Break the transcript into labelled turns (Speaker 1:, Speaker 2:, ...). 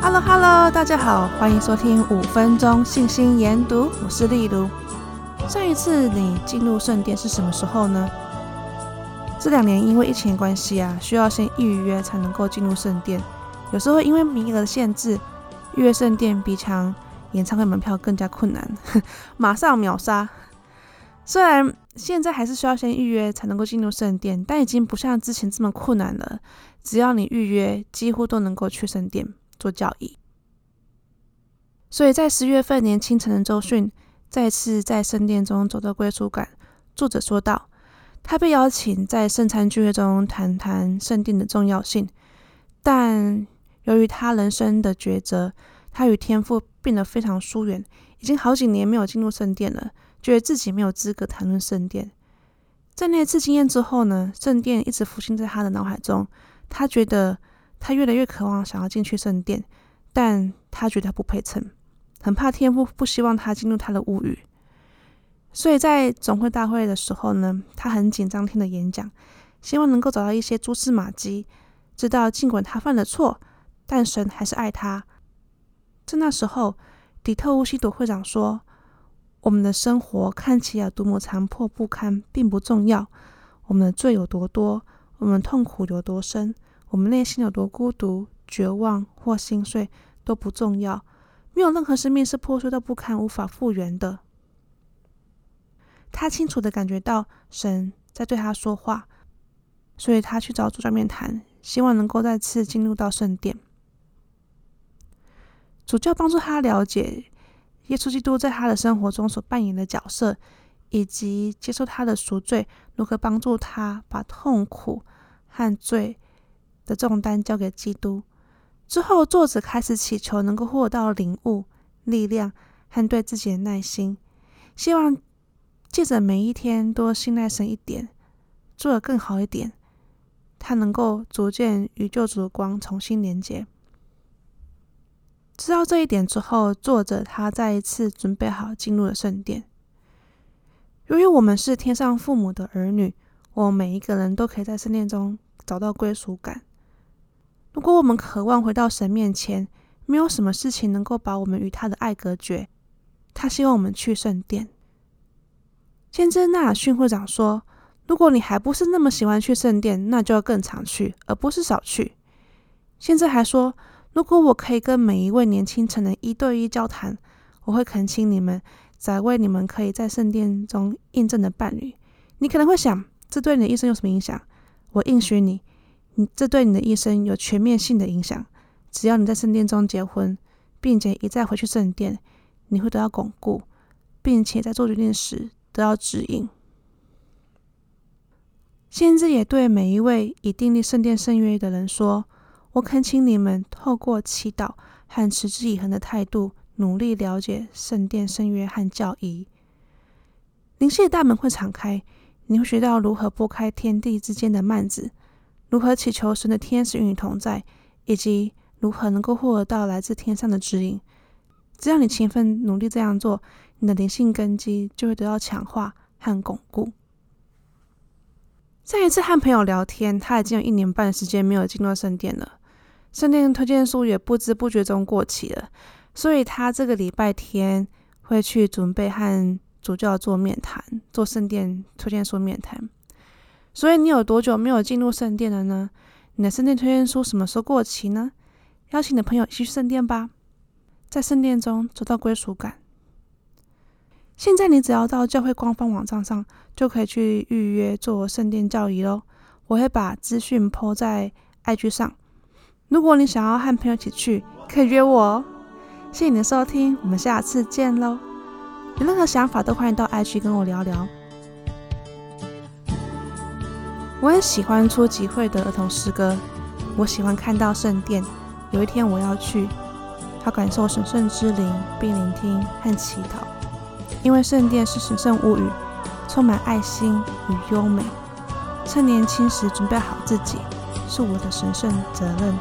Speaker 1: Hello Hello，大家好，欢迎收听五分钟信心研读，我是丽如。上一次你进入圣殿是什么时候呢？这两年因为疫情关系啊，需要先预约才能够进入圣殿。有时候因为名额的限制，预约圣殿比抢演唱会门票更加困难，马上秒杀。虽然现在还是需要先预约才能够进入圣殿，但已经不像之前这么困难了。只要你预约，几乎都能够去圣殿做教义。所以在十月份年轻成的周训，再次在圣殿中找到归属感。作者说道，他被邀请在圣餐聚会中谈谈圣殿的重要性，但由于他人生的抉择，他与天父变得非常疏远，已经好几年没有进入圣殿了。觉得自己没有资格谈论圣殿。在那次经验之后呢，圣殿一直浮现在他的脑海中。他觉得他越来越渴望想要进去圣殿，但他觉得不配称，很怕天父不希望他进入他的屋宇。所以在总会大会的时候呢，他很紧张听的演讲，希望能够找到一些蛛丝马迹，知道尽管他犯了错，但神还是爱他。在那时候，底特乌西朵会长说。我们的生活看起来多么残破不堪，并不重要。我们的罪有多多，我们痛苦有多深，我们内心有多孤独、绝望或心碎都不重要。没有任何生命是破碎到不堪、无法复原的。他清楚地感觉到神在对他说话，所以他去找主教面谈，希望能够再次进入到圣殿。主教帮助他了解。耶稣基督在他的生活中所扮演的角色，以及接受他的赎罪，如何帮助他把痛苦和罪的重担交给基督。之后，作者开始祈求能够获得到领悟、力量和对自己的耐心，希望借着每一天多信赖神一点，做得更好一点，他能够逐渐与救主的光重新连接。知道这一点之后，作者他再一次准备好进入了圣殿。由于我们是天上父母的儿女，我们每一个人都可以在圣殿中找到归属感。如果我们渴望回到神面前，没有什么事情能够把我们与他的爱隔绝。他希望我们去圣殿。先知纳尔逊会长说：“如果你还不是那么喜欢去圣殿，那就要更常去，而不是少去。”先知还说。如果我可以跟每一位年轻成人一对一交谈，我会恳请你们找为你们可以在圣殿中印证的伴侣。你可能会想，这对你的一生有什么影响？我应许你，你这对你的一生有全面性的影响。只要你在圣殿中结婚，并且一再回去圣殿，你会得到巩固，并且在做决定时得到指引。先知也对每一位已订立圣殿圣约的人说。我恳请你们透过祈祷和持之以恒的态度，努力了解圣殿圣约和教义。灵界的大门会敞开，你会学到如何拨开天地之间的幔子，如何祈求神的天使与你同在，以及如何能够获得到来自天上的指引。只要你勤奋努力这样做，你的灵性根基就会得到强化和巩固。上一次和朋友聊天，他已经有一年半的时间没有进入圣殿了。圣殿推荐书也不知不觉中过期了，所以他这个礼拜天会去准备和主教做面谈，做圣殿推荐书面谈。所以你有多久没有进入圣殿了呢？你的圣殿推荐书什么时候过期呢？邀请你的朋友一起去圣殿吧，在圣殿中找到归属感。现在你只要到教会官方网站上就可以去预约做圣殿教仪喽。我会把资讯 po 在 IG 上。如果你想要和朋友一起去，可以约我哦。谢谢你的收听，我们下次见喽。有任何想法都欢迎到 IG 跟我聊聊。我也喜欢初级会的儿童诗歌，我喜欢看到圣殿。有一天我要去，好感受神圣之灵，并聆听和祈祷。因为圣殿是神圣物语，充满爱心与优美。趁年轻时准备好自己，是我的神圣责任。